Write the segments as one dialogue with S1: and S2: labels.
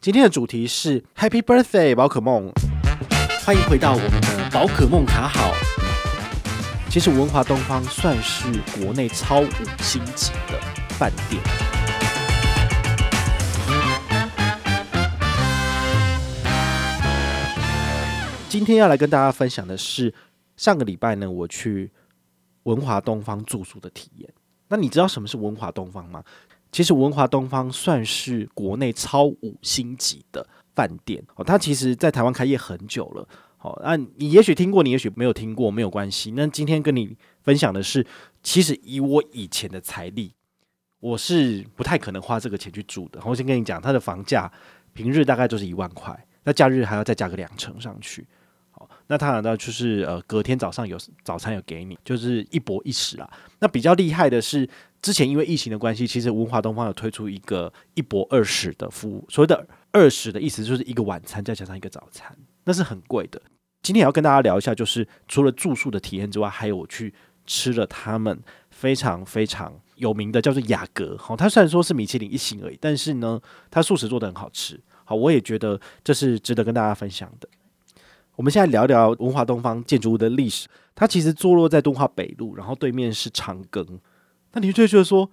S1: 今天的主题是 Happy Birthday，宝可梦！欢迎回到我们的宝可梦卡好。其实文华东方算是国内超五星级的饭店。今天要来跟大家分享的是上个礼拜呢，我去文华东方住宿的体验。那你知道什么是文华东方吗？其实文华东方算是国内超五星级的饭店哦，它其实在台湾开业很久了。好，那你也许听过，你也许没有听过，没有关系。那今天跟你分享的是，其实以我以前的财力，我是不太可能花这个钱去住的。我先跟你讲，它的房价平日大概就是一万块，那假日还要再加个两成上去。好，那当然呢，就是呃，隔天早上有早餐有给你，就是一泊一食啦。那比较厉害的是。之前因为疫情的关系，其实文华东方有推出一个一博二食的服务。所谓的二食的意思就是一个晚餐再加上一个早餐，那是很贵的。今天也要跟大家聊一下，就是除了住宿的体验之外，还有我去吃了他们非常非常有名的叫做雅阁。好，它虽然说是米其林一星而已，但是呢，它素食做得很好吃。好，我也觉得这是值得跟大家分享的。我们现在聊聊文华东方建筑物的历史。它其实坐落在敦化北路，然后对面是长庚。那你就会觉得说，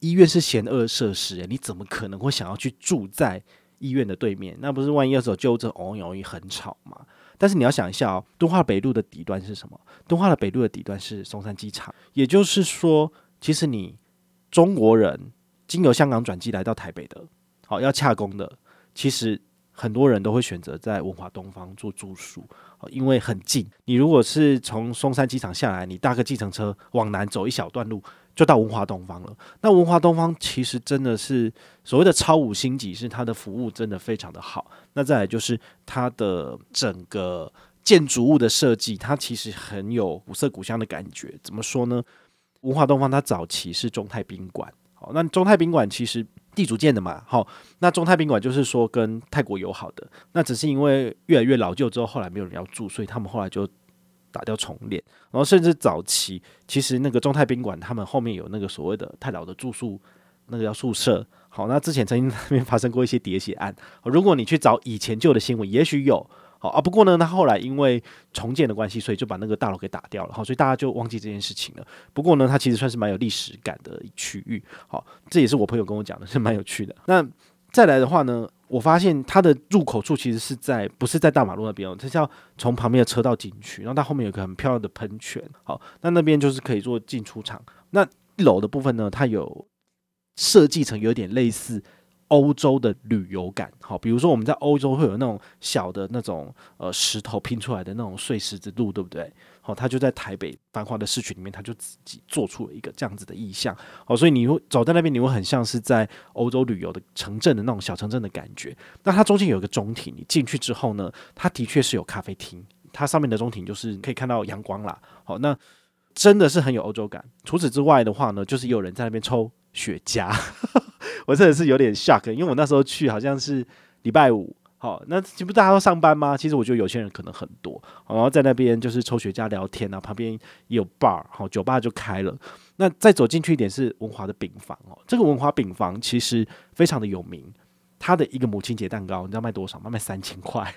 S1: 医院是嫌恶设施，诶，你怎么可能会想要去住在医院的对面？那不是万一要是有救护车，哦哟，很吵嘛。但是你要想一下哦，敦化北路的底端是什么？敦化的北路的底端是松山机场，也就是说，其实你中国人经由香港转机来到台北的，好要洽公的，其实很多人都会选择在文华东方做住宿，因为很近。你如果是从松山机场下来，你搭个计程车往南走一小段路。就到文华东方了。那文华东方其实真的是所谓的超五星级，是它的服务真的非常的好。那再来就是它的整个建筑物的设计，它其实很有古色古香的感觉。怎么说呢？文华东方它早期是中泰宾馆，好，那中泰宾馆其实地主建的嘛，好，那中泰宾馆就是说跟泰国友好的，那只是因为越来越老旧之后，后来没有人要住，所以他们后来就。打掉重练，然后甚至早期其实那个中泰宾馆，他们后面有那个所谓的泰老的住宿，那个叫宿舍。好，那之前曾经那边发生过一些喋血案。如果你去找以前旧的新闻，也许有。好啊，不过呢，他后来因为重建的关系，所以就把那个大楼给打掉了。好，所以大家就忘记这件事情了。不过呢，它其实算是蛮有历史感的区域。好，这也是我朋友跟我讲的，是蛮有趣的。那再来的话呢，我发现它的入口处其实是在不是在大马路那边哦，它是要从旁边的车道进去，然后它后面有个很漂亮的喷泉，好，那那边就是可以做进出场。那一楼的部分呢，它有设计成有点类似欧洲的旅游感，好，比如说我们在欧洲会有那种小的那种呃石头拼出来的那种碎石子路，对不对？好，他就在台北繁华的市区里面，他就自己做出了一个这样子的意象，好，所以你会走在那边，你会很像是在欧洲旅游的城镇的那种小城镇的感觉。那它中间有一个中庭，你进去之后呢，它的确是有咖啡厅，它上面的中庭就是可以看到阳光啦，好，那真的是很有欧洲感。除此之外的话呢，就是有人在那边抽雪茄。我真的是有点 shock，因为我那时候去好像是礼拜五，好，那这不大家都上班吗？其实我觉得有些人可能很多，然后在那边就是抽雪茄聊天啊，旁边也有 bar，好，酒吧就开了。那再走进去一点是文华的饼房哦，这个文华饼房其实非常的有名，它的一个母亲节蛋糕你知道卖多少吗？卖三千块，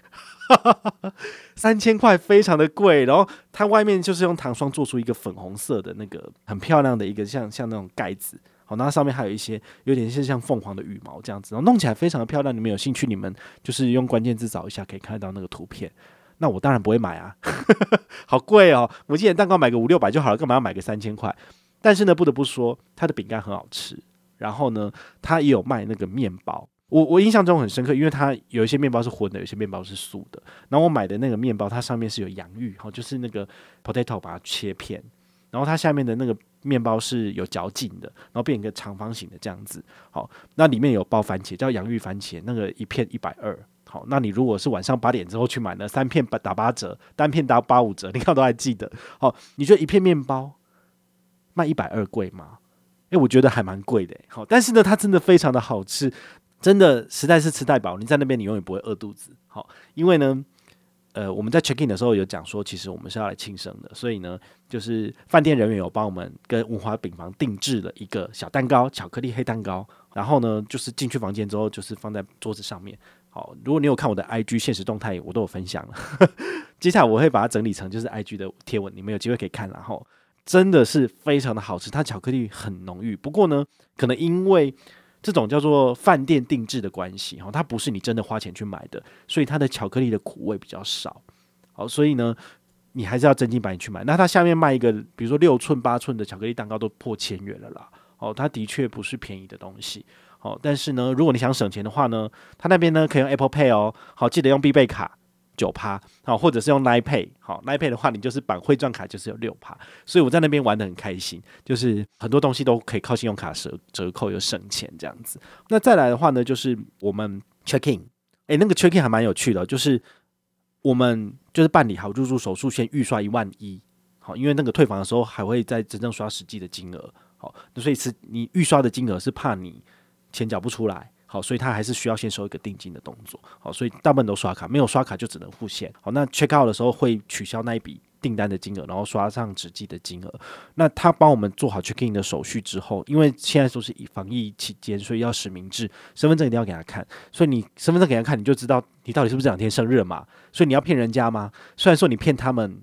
S1: 三千块非常的贵。然后它外面就是用糖霜做出一个粉红色的那个很漂亮的一个像像那种盖子。好，那上面还有一些有点是像凤凰的羽毛这样子，然后弄起来非常的漂亮。你们有兴趣，你们就是用关键字找一下，可以看到那个图片。那我当然不会买啊，好贵哦！母亲节蛋糕买个五六百就好了，干嘛要买个三千块？但是呢，不得不说，它的饼干很好吃。然后呢，它也有卖那个面包。我我印象中很深刻，因为它有一些面包是荤的，有些面包是素的。然后我买的那个面包，它上面是有洋芋，好，就是那个 potato 把它切片，然后它下面的那个。面包是有嚼劲的，然后变一个长方形的这样子。好，那里面有包番茄，叫洋芋番茄，那个一片一百二。好，那你如果是晚上八点之后去买呢，三片八打八折，单片打八五折，你看都还记得。好，你觉得一片面包卖一百二贵吗？诶、我觉得还蛮贵的。好，但是呢，它真的非常的好吃，真的实在是吃太饱。你在那边你永远不会饿肚子。好，因为呢。呃，我们在 check in 的时候有讲说，其实我们是要来庆生的，所以呢，就是饭店人员有帮我们跟文华饼房定制了一个小蛋糕，巧克力黑蛋糕。然后呢，就是进去房间之后，就是放在桌子上面，好，如果你有看我的 IG 现实动态，我都有分享了。接下来我会把它整理成就是 IG 的贴文，你们有机会可以看。然后真的是非常的好吃，它巧克力很浓郁。不过呢，可能因为这种叫做饭店定制的关系，哈，它不是你真的花钱去买的，所以它的巧克力的苦味比较少。好，所以呢，你还是要真金白银去买。那它下面卖一个，比如说六寸、八寸的巧克力蛋糕都破千元了啦。哦，它的确不是便宜的东西。好，但是呢，如果你想省钱的话呢，它那边呢可以用 Apple Pay 哦。好，记得用必备卡九趴，好，或者是用 Line Pay。好，Line Pay 的话，你就是绑汇钻卡，就是有六趴。所以我在那边玩得很开心，就是很多东西都可以靠信用卡折折扣又省钱这样子。那再来的话呢，就是我们 check in，诶，那个 check in 还蛮有趣的，就是我们就是办理好入住手续，先预刷一万一，好，因为那个退房的时候还会再真正刷实际的金额。好，所以是你预刷的金额是怕你。钱缴不出来，好，所以他还是需要先收一个定金的动作，好，所以大部分都刷卡，没有刷卡就只能付现，好，那 check out 的时候会取消那一笔订单的金额，然后刷上实际的金额。那他帮我们做好 check in 的手续之后，因为现在都是以防疫期间，所以要实名制，身份证一定要给他看，所以你身份证给他看，你就知道你到底是不是这两天生日嘛，所以你要骗人家吗？虽然说你骗他们。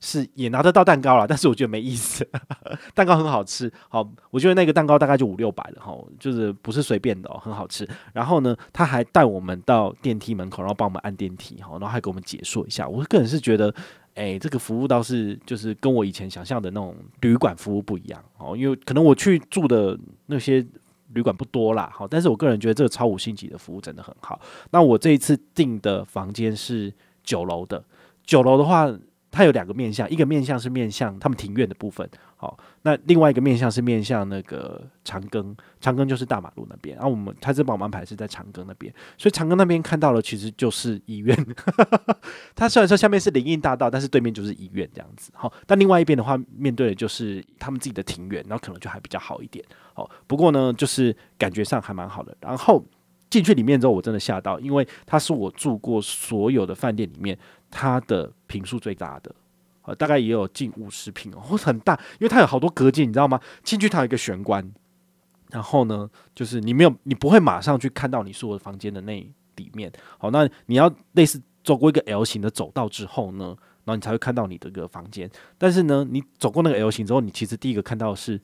S1: 是也拿得到蛋糕了，但是我觉得没意思。蛋糕很好吃，好，我觉得那个蛋糕大概就五六百了哈，就是不是随便的哦，很好吃。然后呢，他还带我们到电梯门口，然后帮我们按电梯哈，然后还给我们解说一下。我个人是觉得，哎，这个服务倒是就是跟我以前想象的那种旅馆服务不一样哦，因为可能我去住的那些旅馆不多啦，好，但是我个人觉得这个超五星级的服务真的很好。那我这一次订的房间是九楼的，九楼的话。它有两个面向，一个面向是面向他们庭院的部分，好，那另外一个面向是面向那个长庚，长庚就是大马路那边，然后我们他这帮我们安排是在长庚那边，所以长庚那边看到了其实就是医院，它虽然说下面是林荫大道，但是对面就是医院这样子，好，但另外一边的话面对的就是他们自己的庭院，然后可能就还比较好一点，好，不过呢就是感觉上还蛮好的，然后进去里面之后我真的吓到，因为它是我住过所有的饭店里面。它的坪数最大的，呃，大概也有近五十坪哦，很大，因为它有好多隔间，你知道吗？进去它有一个玄关，然后呢，就是你没有，你不会马上去看到你所有的房间的那里面，好，那你要类似走过一个 L 型的走道之后呢，然后你才会看到你的个房间。但是呢，你走过那个 L 型之后，你其实第一个看到的是。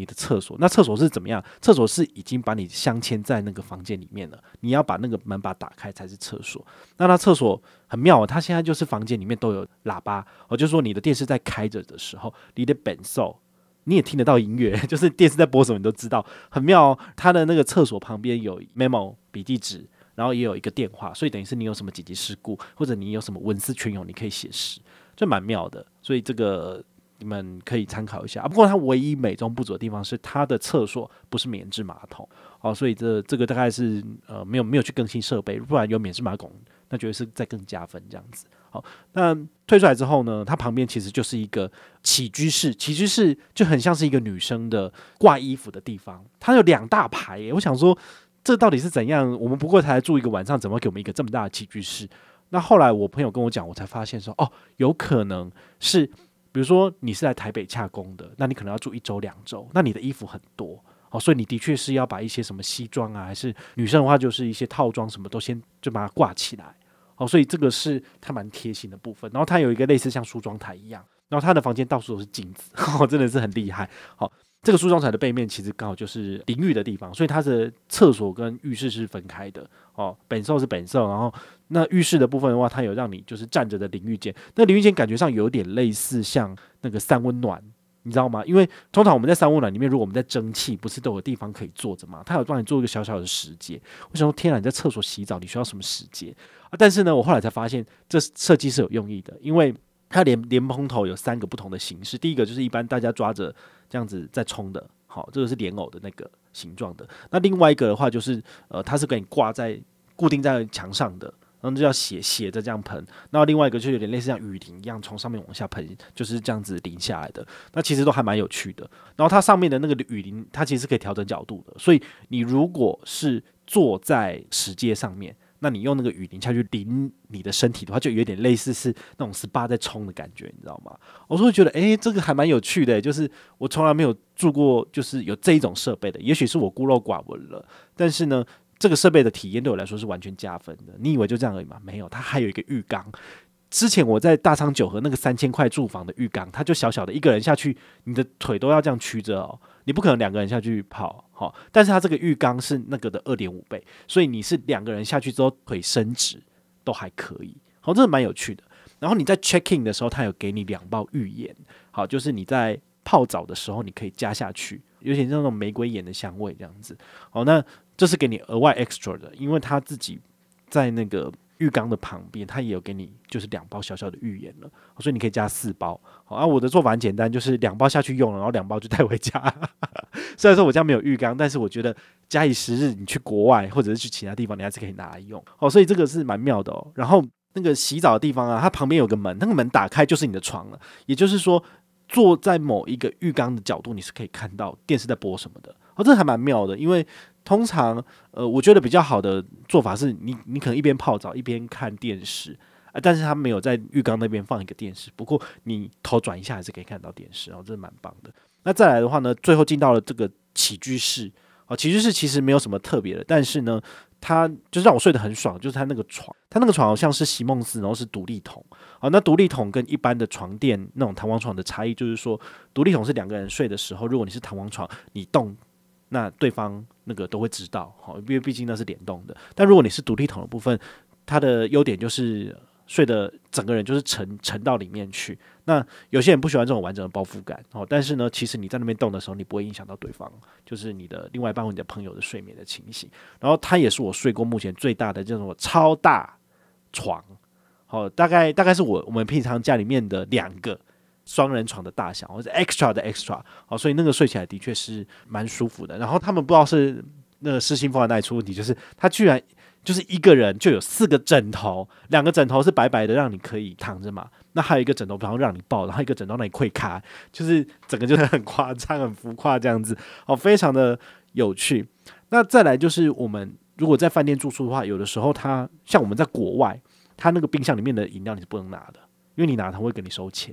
S1: 你的厕所，那厕所是怎么样？厕所是已经把你镶嵌在那个房间里面了，你要把那个门把打开才是厕所。那它厕所很妙，哦它现在就是房间里面都有喇叭，哦，就是说你的电视在开着的时候，你的本兽你也听得到音乐，就是电视在播什么你都知道，很妙哦。它的那个厕所旁边有 memo 笔记纸，然后也有一个电话，所以等于是你有什么紧急事故或者你有什么文思泉涌，你可以写诗，就蛮妙的。所以这个。你们可以参考一下啊。不过它唯一美中不足的地方是它的厕所不是免治马桶哦，所以这这个大概是呃没有没有去更新设备，不然有免治马桶，那绝对是再更加分这样子。好，那退出来之后呢，它旁边其实就是一个起居室，起居室就很像是一个女生的挂衣服的地方，它有两大排耶。我想说这到底是怎样？我们不过才住一个晚上，怎么给我们一个这么大的起居室？那后来我朋友跟我讲，我才发现说哦，有可能是。比如说你是来台北洽工的，那你可能要住一周两周，那你的衣服很多哦，所以你的确是要把一些什么西装啊，还是女生的话就是一些套装什么都先就把它挂起来哦，所以这个是它蛮贴心的部分。然后它有一个类似像梳妆台一样，然后它的房间到处都是镜子，哦，真的是很厉害。好，哦，这个梳妆台的背面其实刚好就是淋浴的地方，所以它的厕所跟浴室是分开的哦，本兽是本兽，然后。那浴室的部分的话，它有让你就是站着的淋浴间。那淋浴间感觉上有点类似像那个三温暖，你知道吗？因为通常我们在三温暖里面，如果我们在蒸汽，不是都有地方可以坐着吗？它有帮你做一个小小的石阶。我想说，天啊，你在厕所洗澡，你需要什么石阶啊？但是呢，我后来才发现，这设计是有用意的，因为它连莲蓬头有三个不同的形式。第一个就是一般大家抓着这样子在冲的，好，这个是莲藕的那个形状的。那另外一个的话，就是呃，它是给你挂在固定在墙上的。然后就要斜斜着这样喷，那另外一个就有点类似像雨淋一样，从上面往下喷，就是这样子淋下来的。那其实都还蛮有趣的。然后它上面的那个雨淋，它其实是可以调整角度的。所以你如果是坐在石阶上面，那你用那个雨淋下去淋你的身体的话，就有点类似是那种 SPA 在冲的感觉，你知道吗？我就会觉得，诶，这个还蛮有趣的，就是我从来没有住过，就是有这一种设备的。也许是我孤陋寡闻了，但是呢。这个设备的体验对我来说是完全加分的。你以为就这样而已吗？没有，它还有一个浴缸。之前我在大昌九和那个三千块住房的浴缸，它就小小的一个人下去，你的腿都要这样曲着哦，你不可能两个人下去泡，好，但是它这个浴缸是那个的二点五倍，所以你是两个人下去之后腿伸直都还可以，好，这是蛮有趣的。然后你在 check in 的时候，它有给你两包浴盐，好，就是你在泡澡的时候你可以加下去，有点像那种玫瑰盐的香味这样子，好，那这是给你额外 extra 的，因为他自己在那个。浴缸的旁边，它也有给你，就是两包小小的浴盐了，所以你可以加四包。好，啊，我的做法很简单，就是两包下去用了，然后两包就带回家。虽然说我家没有浴缸，但是我觉得假以时日，你去国外或者是去其他地方，你还是可以拿来用。哦，所以这个是蛮妙的哦。然后那个洗澡的地方啊，它旁边有个门，那个门打开就是你的床了。也就是说，坐在某一个浴缸的角度，你是可以看到电视在播什么的。哦，这还蛮妙的，因为。通常，呃，我觉得比较好的做法是你，你可能一边泡澡一边看电视，啊，但是他没有在浴缸那边放一个电视，不过你头转一下还是可以看到电视，哦，这是蛮棒的。那再来的话呢，最后进到了这个起居室，哦，起居室其实没有什么特别的，但是呢，它就是让我睡得很爽，就是它那个床，它那个床好像是席梦思，然后是独立桶，啊，那独立桶跟一般的床垫那种弹簧床的差异就是说，独立桶是两个人睡的时候，如果你是弹簧床，你动。那对方那个都会知道，好，因为毕竟那是联动的。但如果你是独立桶的部分，它的优点就是睡的整个人就是沉沉到里面去。那有些人不喜欢这种完整的包覆感，哦，但是呢，其实你在那边动的时候，你不会影响到对方，就是你的另外一半或你的朋友的睡眠的情形。然后它也是我睡过目前最大的这种超大床，好，大概大概是我我们平常家里面的两个。双人床的大小，或者 extra 的 extra，哦，所以那个睡起来的确是蛮舒服的。然后他们不知道是那个失心疯的那一出问题，就是他居然就是一个人就有四个枕头，两个枕头是白白的，让你可以躺着嘛。那还有一个枕头，然后让你抱，然后一个枕头让你跪卡，就是整个就是很夸张、很浮夸这样子，哦，非常的有趣。那再来就是我们如果在饭店住宿的话，有的时候他像我们在国外，他那个冰箱里面的饮料你是不能拿的，因为你拿他会给你收钱。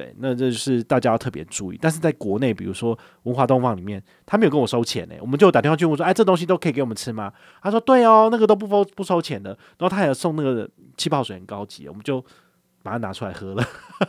S1: 对，那这就是大家要特别注意。但是在国内，比如说文化东方里面，他没有跟我收钱呢。我们就打电话去问说：“哎，这东西都可以给我们吃吗？”他说：“对哦，那个都不收不收钱的。”然后他还送那个气泡水，很高级，我们就把它拿出来喝了。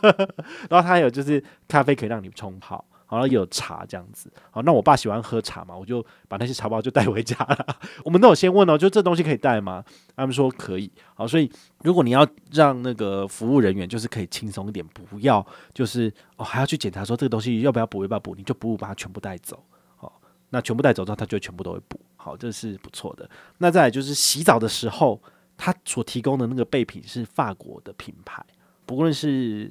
S1: 然后他还有就是咖啡可以让你冲泡。然后有茶这样子，好，那我爸喜欢喝茶嘛，我就把那些茶包就带回家了。我们都有先问哦，就这东西可以带吗？他们说可以。好，所以如果你要让那个服务人员就是可以轻松一点，不要就是哦还要去检查说这个东西要不要补要不要补，你就补把它全部带走。好，那全部带走之后，他就全部都会补。好，这是不错的。那再就是洗澡的时候，他所提供的那个备品是法国的品牌，不论是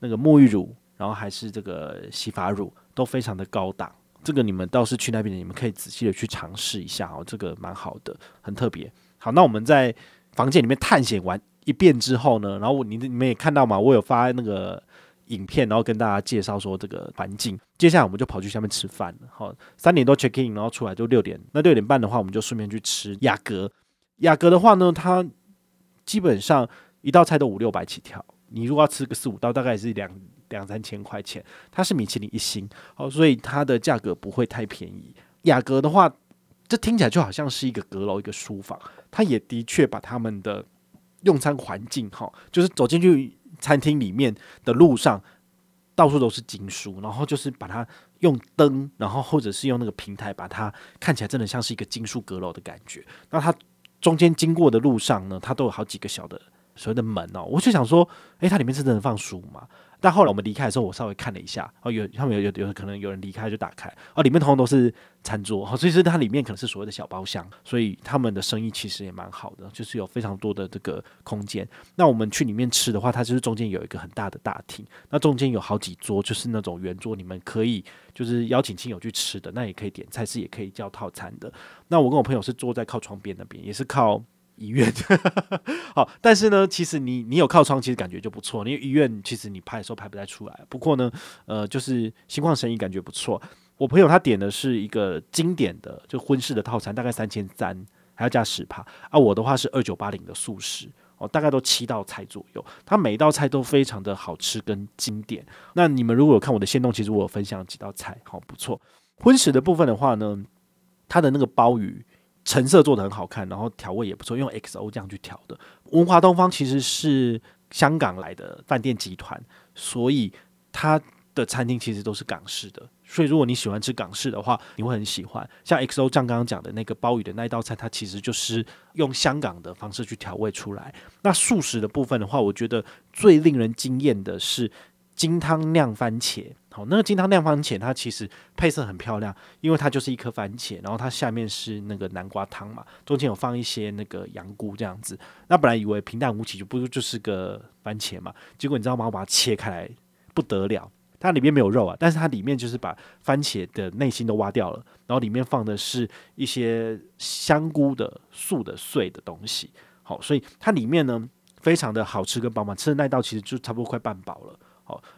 S1: 那个沐浴乳，然后还是这个洗发乳。都非常的高档，这个你们倒是去那边，你们可以仔细的去尝试一下哦，这个蛮好的，很特别。好，那我们在房间里面探险完一遍之后呢，然后我你你们也看到嘛，我有发那个影片，然后跟大家介绍说这个环境。接下来我们就跑去下面吃饭了。好，三点多 check in，然后出来就六点。那六点半的话，我们就顺便去吃雅阁。雅阁的话呢，它基本上一道菜都五六百起跳，你如果要吃个四五道，大概是两。两三千块钱，它是米其林一星，哦，所以它的价格不会太便宜。雅阁的话，这听起来就好像是一个阁楼，一个书房。它也的确把他们的用餐环境，哈，就是走进去餐厅里面的路上，到处都是经书，然后就是把它用灯，然后或者是用那个平台，把它看起来真的像是一个经书阁楼的感觉。那它中间经过的路上呢，它都有好几个小的所谓的门哦，我就想说，诶，它里面是真的放书吗？但后来我们离开的时候，我稍微看了一下，哦，有他们有有有可能有人离开就打开，哦，里面通通都是餐桌，所以是它里面可能是所谓的小包厢，所以他们的生意其实也蛮好的，就是有非常多的这个空间。那我们去里面吃的话，它就是中间有一个很大的大厅，那中间有好几桌，就是那种圆桌，你们可以就是邀请亲友去吃的，那也可以点菜，是也可以叫套餐的。那我跟我朋友是坐在靠窗边那边，也是靠。医院，好，但是呢，其实你你有靠窗，其实感觉就不错。因为医院其实你拍的时候拍不太出来。不过呢，呃，就是心旷神怡，感觉不错。我朋友他点的是一个经典的就荤式的套餐，大概三千三，还要加十趴。啊，我的话是二九八零的素食，哦，大概都七道菜左右。它每一道菜都非常的好吃跟经典。那你们如果有看我的限动，其实我有分享几道菜，好不错。荤食的部分的话呢，它的那个鲍鱼。成色做得很好看，然后调味也不错，用 XO 这样去调的。文华东方其实是香港来的饭店集团，所以它的餐厅其实都是港式的。所以如果你喜欢吃港式的话，你会很喜欢。像 XO 酱刚刚讲的那个鲍鱼的那一道菜，它其实就是用香港的方式去调味出来。那素食的部分的话，我觉得最令人惊艳的是金汤酿番茄。好，那个金汤酿番茄，它其实配色很漂亮，因为它就是一颗番茄，然后它下面是那个南瓜汤嘛，中间有放一些那个羊菇这样子。那本来以为平淡无奇，就不就是个番茄嘛，结果你知道吗？我把它切开来不得了，它里面没有肉啊，但是它里面就是把番茄的内心都挖掉了，然后里面放的是一些香菇的素的碎的东西。好，所以它里面呢非常的好吃跟饱满，吃的那道其实就差不多快半饱了。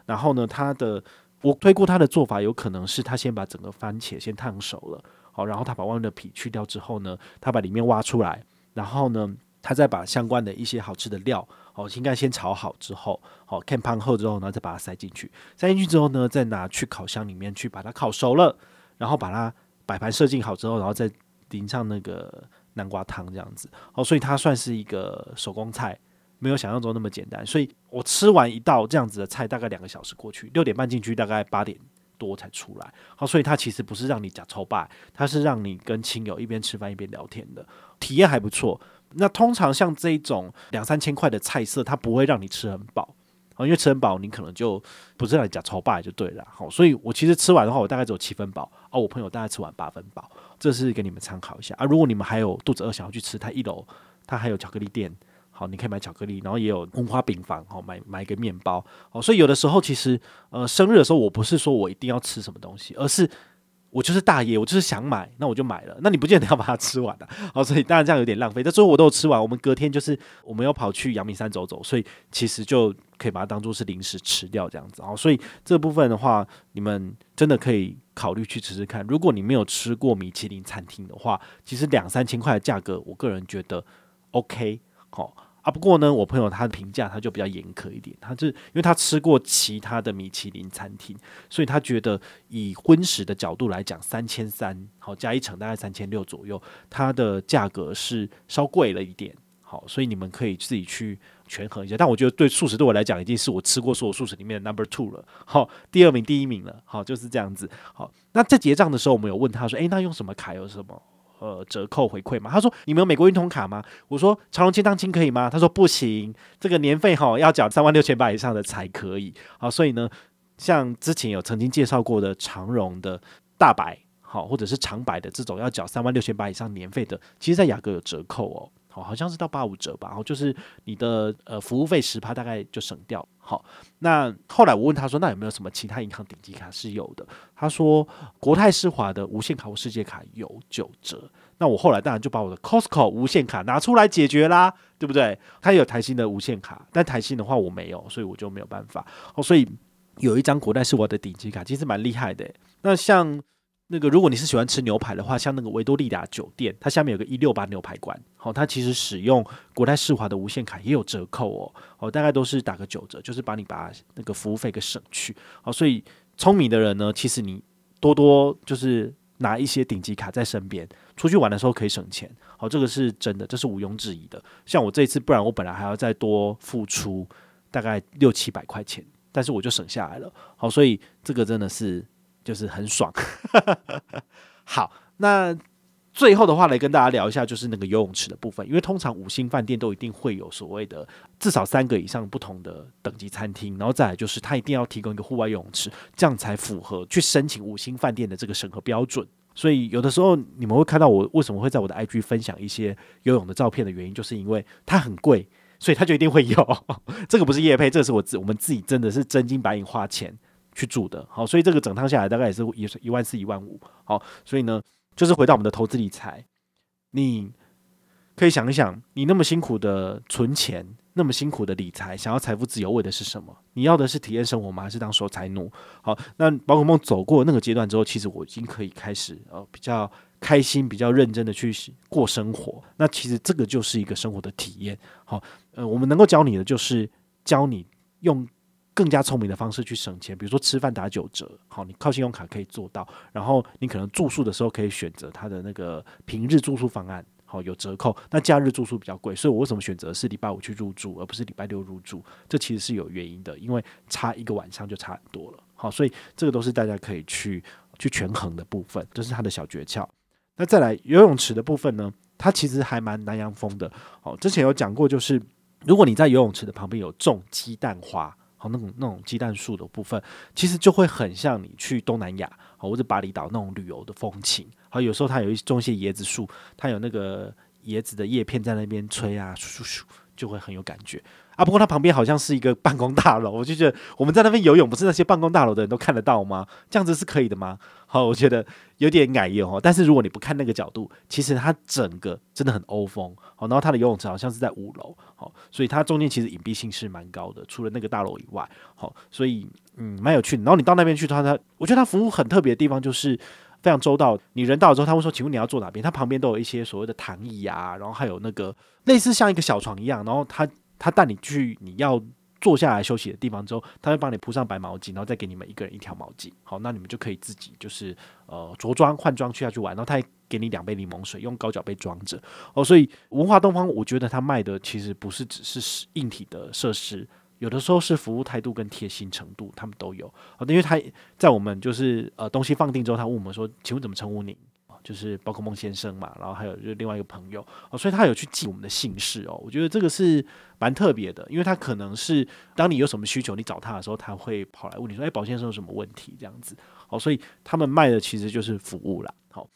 S1: 然后呢它的。我推估他的做法有可能是他先把整个番茄先烫熟了，好，然后他把外面的皮去掉之后呢，他把里面挖出来，然后呢，他再把相关的一些好吃的料，好，应该先炒好之后，好，看 pan 后之后呢，再把它塞进去，塞进去之后呢，再拿去烤箱里面去把它烤熟了，然后把它摆盘设计好之后，然后再淋上那个南瓜汤这样子，好，所以它算是一个手工菜。没有想象中那么简单，所以我吃完一道这样子的菜，大概两个小时过去，六点半进去，大概八点多才出来。好，所以它其实不是让你呷粗饱，它是让你跟亲友一边吃饭一边聊天的体验还不错。那通常像这种两三千块的菜色，它不会让你吃很饱啊，因为吃很饱你可能就不是让你呷粗饱就对了。好，所以我其实吃完的话，我大概只有七分饱，而我朋友大概吃完八分饱，这是给你们参考一下啊。如果你们还有肚子饿想要去吃，它一楼它还有巧克力店。好，你可以买巧克力，然后也有红花饼房，好，买买一个面包，好，所以有的时候其实，呃，生日的时候，我不是说我一定要吃什么东西，而是我就是大爷，我就是想买，那我就买了，那你不见得要把它吃完的，好，所以当然这样有点浪费，但最后我都有吃完，我们隔天就是我们要跑去阳明山走走，所以其实就可以把它当做是零食吃掉这样子，好，所以这部分的话，你们真的可以考虑去吃吃看，如果你没有吃过米其林餐厅的话，其实两三千块的价格，我个人觉得 OK，好。啊，不过呢，我朋友他的评价他就比较严苛一点，他就因为他吃过其他的米其林餐厅，所以他觉得以荤食的角度来讲，三千三好加一成大概三千六左右，它的价格是稍贵了一点，好，所以你们可以自己去权衡一下。但我觉得对素食对我来讲，已经是我吃过所有素食里面的 number two 了，好，第二名第一名了，好，就是这样子。好，那在结账的时候，我们有问他说，诶，那用什么卡有什么？呃，折扣回馈嘛？他说你们有美国运通卡吗？我说长荣金当金可以吗？他说不行，这个年费哈要缴三万六千八以上的才可以。好，所以呢，像之前有曾经介绍过的长荣的大白，好，或者是长白的这种要缴三万六千八以上年费的，其实在雅阁有折扣哦。好，好像是到八五折吧，然后就是你的呃服务费十趴大概就省掉。好，那后来我问他说，那有没有什么其他银行顶级卡是有的？他说国泰世华的无限卡或世界卡有九折。那我后来当然就把我的 Costco 无限卡拿出来解决啦，对不对？他有台新的无限卡，但台新的话我没有，所以我就没有办法。哦，所以有一张国泰世华的顶级卡，其实蛮厉害的。那像。那个，如果你是喜欢吃牛排的话，像那个维多利亚酒店，它下面有个一六八牛排馆，好，它其实使用国泰世华的无限卡也有折扣哦，哦，大概都是打个九折，就是把你把那个服务费给省去，好，所以聪明的人呢，其实你多多就是拿一些顶级卡在身边，出去玩的时候可以省钱，好，这个是真的，这是毋庸置疑的。像我这一次，不然我本来还要再多付出大概六七百块钱，但是我就省下来了，好，所以这个真的是。就是很爽，好，那最后的话来跟大家聊一下，就是那个游泳池的部分，因为通常五星饭店都一定会有所谓的至少三个以上不同的等级餐厅，然后再来就是它一定要提供一个户外游泳池，这样才符合去申请五星饭店的这个审核标准。所以有的时候你们会看到我为什么会在我的 IG 分享一些游泳的照片的原因，就是因为它很贵，所以它就一定会有。这个不是叶配，这个是我自我们自己真的是真金白银花钱。去住的，好，所以这个整趟下来大概也是也是一万四一万五，好，所以呢，就是回到我们的投资理财，你可以想一想，你那么辛苦的存钱，那么辛苦的理财，想要财富自由为的是什么？你要的是体验生活吗？还是当守财奴？好，那宝可梦走过那个阶段之后，其实我已经可以开始呃比较开心、比较认真的去过生活。那其实这个就是一个生活的体验。好，呃，我们能够教你的就是教你用。更加聪明的方式去省钱，比如说吃饭打九折，好，你靠信用卡可以做到。然后你可能住宿的时候可以选择它的那个平日住宿方案，好，有折扣。那假日住宿比较贵，所以我为什么选择是礼拜五去入住，而不是礼拜六入住？这其实是有原因的，因为差一个晚上就差很多了。好，所以这个都是大家可以去去权衡的部分，这是它的小诀窍。那再来游泳池的部分呢，它其实还蛮南洋风的。好，之前有讲过，就是如果你在游泳池的旁边有种鸡蛋花，好，那种那种鸡蛋树的部分，其实就会很像你去东南亚，好，或者巴厘岛那种旅游的风情。好，有时候它有一种一些椰子树，它有那个椰子的叶片在那边吹啊，咻咻咻，就会很有感觉。啊，不过它旁边好像是一个办公大楼，我就觉得我们在那边游泳，不是那些办公大楼的人都看得到吗？这样子是可以的吗？好，我觉得有点矮油哦。但是如果你不看那个角度，其实它整个真的很欧风。好，然后它的游泳池好像是在五楼，好，所以它中间其实隐蔽性是蛮高的，除了那个大楼以外，好，所以嗯，蛮有趣的。然后你到那边去的话，它我觉得它服务很特别的地方就是非常周到。你人到了之后，他会说：“请问你要坐哪边？”它旁边都有一些所谓的躺椅啊，然后还有那个类似像一个小床一样，然后它。他带你去你要坐下来休息的地方之后，他会帮你铺上白毛巾，然后再给你们一个人一条毛巾。好，那你们就可以自己就是呃着装换装去下去玩。然后他还给你两杯柠檬水，用高脚杯装着。哦，所以文化东方，我觉得他卖的其实不是只是硬体的设施，有的时候是服务态度跟贴心程度，他们都有。哦，因为他在我们就是呃东西放定之后，他问我们说：“请问怎么称呼你？”就是宝可梦先生嘛，然后还有就另外一个朋友哦，所以他有去记我们的姓氏哦。我觉得这个是蛮特别的，因为他可能是当你有什么需求，你找他的时候，他会跑来问你说：“哎，宝先生有什么问题？”这样子哦，所以他们卖的其实就是服务啦。好，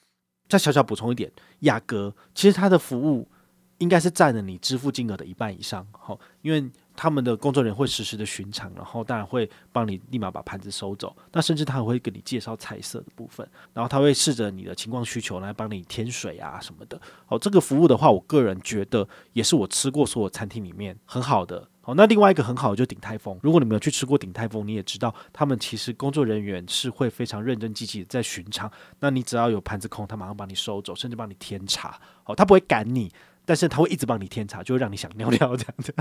S1: 再小小补充一点，雅阁其实他的服务应该是占了你支付金额的一半以上。好，因为。他们的工作人员会实时的巡场，然后当然会帮你立马把盘子收走。那甚至他还会给你介绍菜色的部分，然后他会试着你的情况需求来帮你添水啊什么的。好，这个服务的话，我个人觉得也是我吃过所有餐厅里面很好的。好，那另外一个很好的就鼎泰丰。如果你没有去吃过鼎泰丰，你也知道他们其实工作人员是会非常认真积极的在巡场。那你只要有盘子空，他马上帮你收走，甚至帮你添茶。好，他不会赶你。但是他会一直帮你添茶，就会让你想尿尿这样子，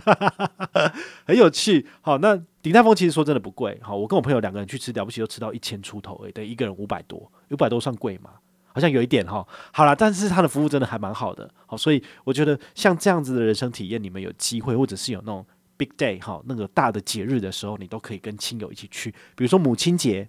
S1: 很有趣。好，那鼎泰丰其实说真的不贵。好，我跟我朋友两个人去吃，了不起就吃到一千出头，诶，对，一个人五百多，五百多算贵吗？好像有一点哈。好啦，但是他的服务真的还蛮好的。好，所以我觉得像这样子的人生体验，你们有机会，或者是有那种 big day 哈，那个大的节日的时候，你都可以跟亲友一起去。比如说母亲节，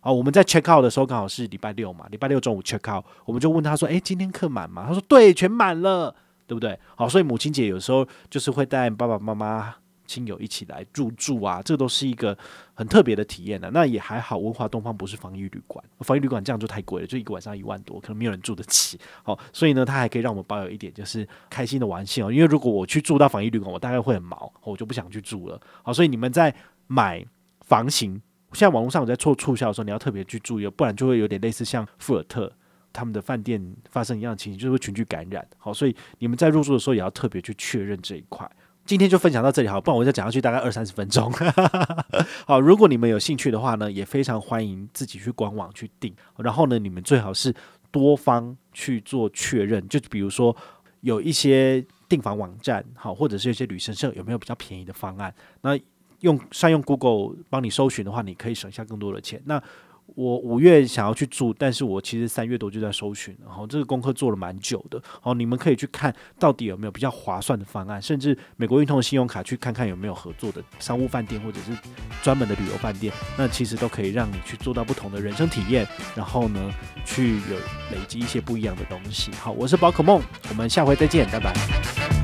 S1: 好，我们在 check out 的时候刚好是礼拜六嘛，礼拜六中午 check out，我们就问他说：“诶，今天客满吗？”他说：“对，全满了。”对不对？好，所以母亲节有时候就是会带爸爸妈妈、亲友一起来入住啊，这都是一个很特别的体验的、那也还好，文华东方不是防疫旅馆，防疫旅馆这样就太贵了，就一个晚上一万多，可能没有人住得起。好，所以呢，它还可以让我们保有一点就是开心的玩笑。因为如果我去住到防疫旅馆，我大概会很毛，我就不想去住了。好，所以你们在买房型，现在网络上我在做促销的时候，你要特别去注意，不然就会有点类似像富尔特。他们的饭店发生一样的情形，就是会群聚感染。好，所以你们在入住的时候也要特别去确认这一块。今天就分享到这里，好，不然我再讲下去大概二三十分钟。好，如果你们有兴趣的话呢，也非常欢迎自己去官网去订。然后呢，你们最好是多方去做确认。就比如说有一些订房网站，好，或者是有些旅行社有没有比较便宜的方案？那用善用 Google 帮你搜寻的话，你可以省下更多的钱。那我五月想要去住，但是我其实三月多就在搜寻，然后这个功课做了蛮久的。好，你们可以去看到底有没有比较划算的方案，甚至美国运通的信用卡去看看有没有合作的商务饭店或者是专门的旅游饭店，那其实都可以让你去做到不同的人生体验，然后呢，去有累积一些不一样的东西。好，我是宝可梦，我们下回再见，拜拜。